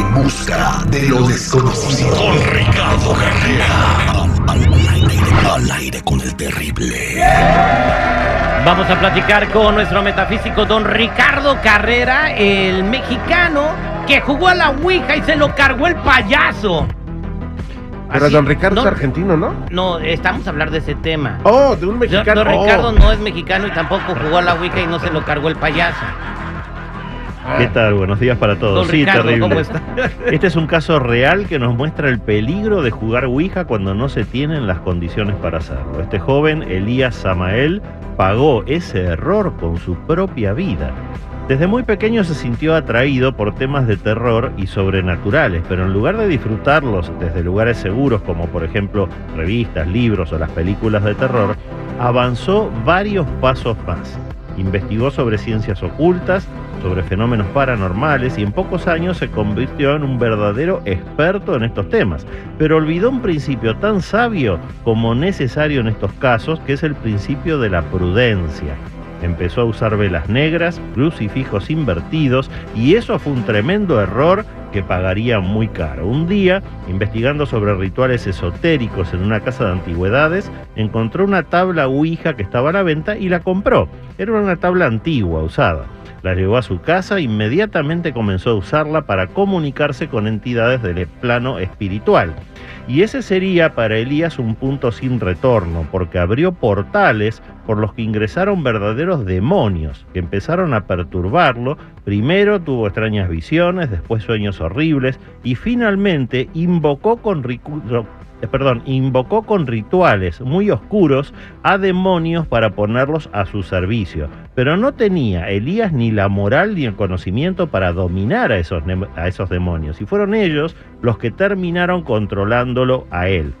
En busca de lo desconocido. Con Ricardo Carrera. Al, al aire, al aire con el terrible. Vamos a platicar con nuestro metafísico don Ricardo Carrera, el mexicano que jugó a la Ouija y se lo cargó el payaso. Pero Así- don Ricardo no, es argentino, ¿no? No, estamos a hablar de ese tema. Oh, de un Don- mexicano. Don Oh. Ricardo no es mexicano y tampoco jugó a la Ouija y no se lo cargó el payaso. ¿Qué tal? Buenos días para todos. Don sí, Ricardo, terrible. ¿cómo está? Este es un caso real que nos muestra el peligro de jugar Ouija cuando no se tienen las condiciones para hacerlo. Este joven, Elías Samael, pagó ese error con su propia vida. Desde muy pequeño se sintió atraído por temas de terror y sobrenaturales, pero en lugar de disfrutarlos desde lugares seguros como por ejemplo revistas, libros o las películas de terror, avanzó varios pasos más. Investigó sobre ciencias ocultas, sobre fenómenos paranormales y en pocos años se convirtió en un verdadero experto en estos temas. Pero olvidó un principio tan sabio como necesario en estos casos, que es el principio de la prudencia. Empezó a usar velas negras, crucifijos invertidos y eso fue un tremendo error que pagaría muy caro. Un día, investigando sobre rituales esotéricos en una casa de antigüedades, encontró una tabla Ouija que estaba a la venta y la compró. Era una tabla antigua, usada. La llevó a su casa e inmediatamente comenzó a usarla para comunicarse con entidades del plano espiritual. Y ese sería para Elías un punto sin retorno, porque abrió portales por los que ingresaron verdaderos demonios, que empezaron a perturbarlo. Primero tuvo extrañas visiones, después sueños horribles, y finalmente invocó con eh, invocó con rituales muy oscuros a demonios para ponerlos a su servicio. Pero no tenía Elías ni la moral ni el conocimiento para dominar a esos, a esos demonios. Y fueron ellos los que terminaron controlándolo a él.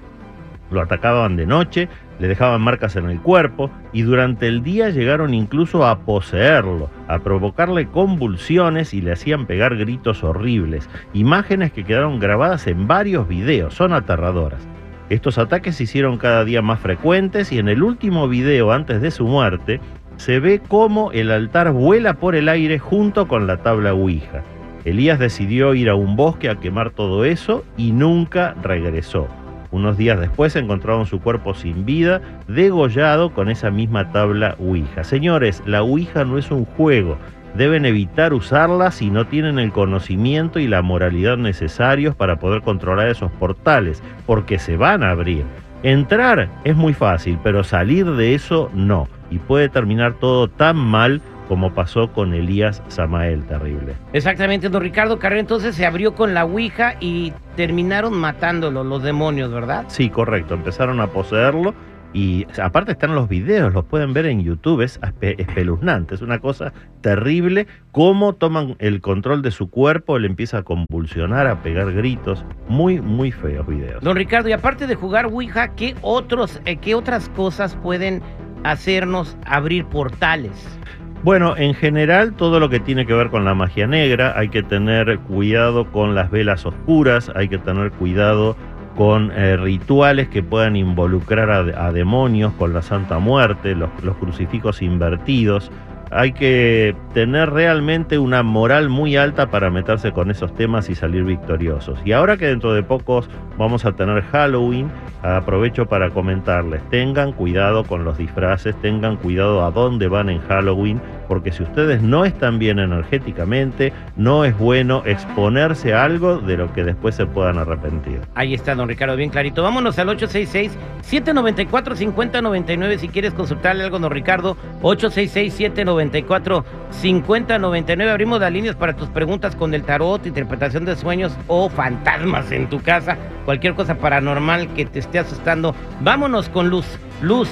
Lo atacaban de noche, le dejaban marcas en el cuerpo y durante el día llegaron incluso a poseerlo, a provocarle convulsiones y le hacían pegar gritos horribles, imágenes que quedaron grabadas en varios videos, son aterradoras. Estos ataques se hicieron cada día más frecuentes y en el último video antes de su muerte se ve cómo el altar vuela por el aire junto con la tabla Ouija. Elías decidió ir a un bosque a quemar todo eso y nunca regresó. Unos días después encontraron su cuerpo sin vida, degollado con esa misma tabla Ouija. Señores, la Ouija no es un juego. Deben evitar usarla si no tienen el conocimiento y la moralidad necesarios para poder controlar esos portales, porque se van a abrir. Entrar es muy fácil, pero salir de eso no. Y puede terminar todo tan mal como pasó con Elías Samael, terrible. Exactamente, don Ricardo Carrera entonces se abrió con la Ouija y terminaron matándolo los demonios, ¿verdad? Sí, correcto. Empezaron a poseerlo y aparte están los videos, los pueden ver en YouTube, es espe- espeluznante, es una cosa terrible cómo toman el control de su cuerpo, le empieza a convulsionar, a pegar gritos, muy, muy feos videos. Don Ricardo, y aparte de jugar Ouija, ¿qué, otros, eh, ¿qué otras cosas pueden hacernos abrir portales? Bueno, en general todo lo que tiene que ver con la magia negra, hay que tener cuidado con las velas oscuras, hay que tener cuidado con eh, rituales que puedan involucrar a, demonios, con la Santa Muerte, los crucifijos invertidos. Hay que tener realmente una moral muy alta para meterse con esos temas y salir victoriosos. Y ahora que dentro de pocos vamos a tener Halloween, aprovecho para comentarles, tengan cuidado con los disfraces, tengan cuidado a dónde van en Halloween, porque si ustedes no están bien energéticamente, no es bueno exponerse a algo de lo que después se puedan arrepentir. Ahí está, don Ricardo, bien clarito. Vámonos al 866-794-5099 si quieres consultarle algo, don Ricardo. 866-794-5099. Abrimos las líneas para tus preguntas con el tarot, interpretación de sueños o fantasmas en tu casa. Cualquier cosa paranormal que te esté asustando. Vámonos con Luz. Luz,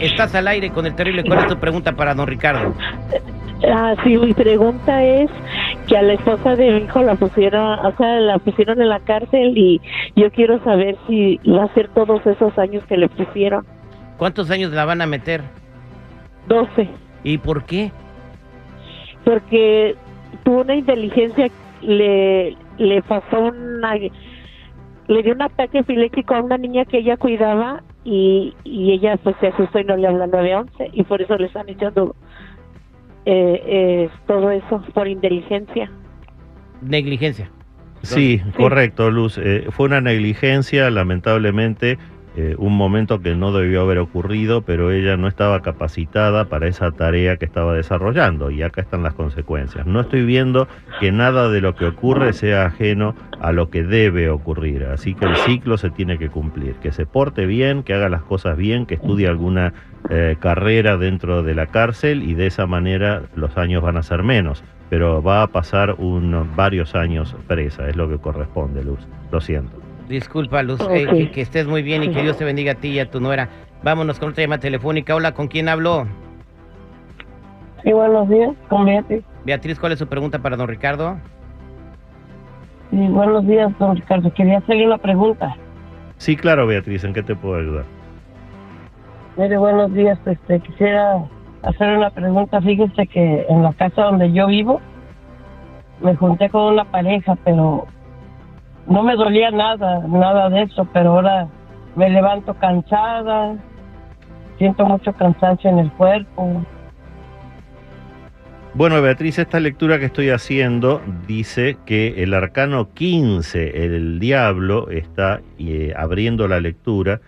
estás al aire con el terrible. ¿Cuál es tu pregunta para don Ricardo? Ah, sí, mi pregunta es que a la esposa de mi hijo la pusieron, o sea, la pusieron en la cárcel y yo quiero saber si va a ser todos esos años que le pusieron. ¿Cuántos años la van a meter? 12. ¿Y por qué? Porque tuvo una inteligencia, le, le pasó una, le dio un ataque epiléptico a una niña que ella cuidaba y, y ella pues se asustó y no le habla 911 y por eso le están echando eh, eh, todo eso por inteligencia. Negligencia. Sí, correcto, Luz. Eh, fue una negligencia, lamentablemente, eh, un momento que no debió haber ocurrido, pero ella no estaba capacitada para esa tarea que estaba desarrollando y acá están las consecuencias. No estoy viendo que nada de lo que ocurre sea ajeno a lo que debe ocurrir, así que el ciclo se tiene que cumplir, que se porte bien, que haga las cosas bien, que estudie alguna eh, carrera dentro de la cárcel y de esa manera los años van a ser menos, pero va a pasar varios años presa, es lo que corresponde, Luz. Lo siento. Disculpa, Luz, eh, que, que estés muy bien y que Dios te bendiga a ti y a tu nuera. Vámonos con otra llamada telefónica. Hola, ¿con quién hablo? Sí, buenos días, con Beatriz. Beatriz, ¿cuál es su pregunta para don Ricardo? Sí, buenos días, don Ricardo. Quería hacerle una pregunta. Sí, claro, Beatriz, ¿en qué te puedo ayudar? Mire, buenos días. Este, quisiera hacer una pregunta. Fíjese que en la casa donde yo vivo me junté con una pareja, pero no me dolía nada, nada de eso, pero ahora me levanto cansada, siento mucho cansancio en el cuerpo. Bueno, Beatriz, esta lectura que estoy haciendo dice que el arcano 15, el diablo, está eh, abriendo la lectura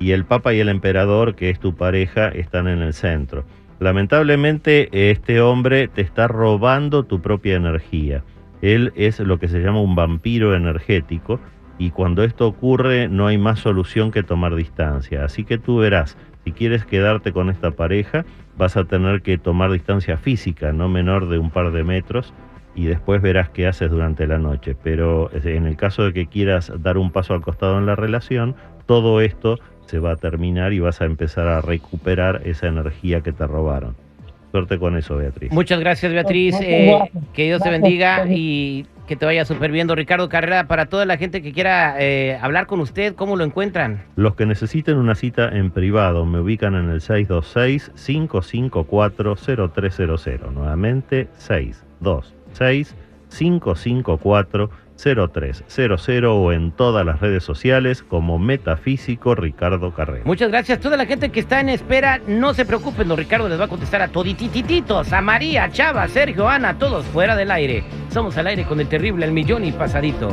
y el Papa y el Emperador, que es tu pareja, están en el centro. Lamentablemente, este hombre te está robando tu propia energía. Él es lo que se llama un vampiro energético y cuando esto ocurre no hay más solución que tomar distancia. Así que tú verás, si quieres quedarte con esta pareja, vas a tener que tomar distancia física, no menor de un par de metros, y después verás qué haces durante la noche. Pero eh, en el caso de que quieras dar un paso al costado en la relación, todo esto se va a terminar y vas a empezar a recuperar esa energía que te robaron. Suerte con eso, Beatriz. Muchas gracias, Beatriz. Eh, gracias. que Dios te bendiga y que te vaya súper bien. Don Ricardo Carrera, para toda la gente que quiera eh, hablar con usted, ¿cómo lo encuentran? Los que necesiten una cita en privado me ubican en el 626-554-0300. Nuevamente, 626-554-0300 o en todas las redes sociales como Metafísico Ricardo Carrera. Muchas gracias. Toda la gente que está en espera, no se preocupen, don Ricardo les va a contestar a todititititos, a María, a Chava, a Sergio, Ana, a todos fuera del aire. Somos al aire con el terrible El Millón y Pasadito.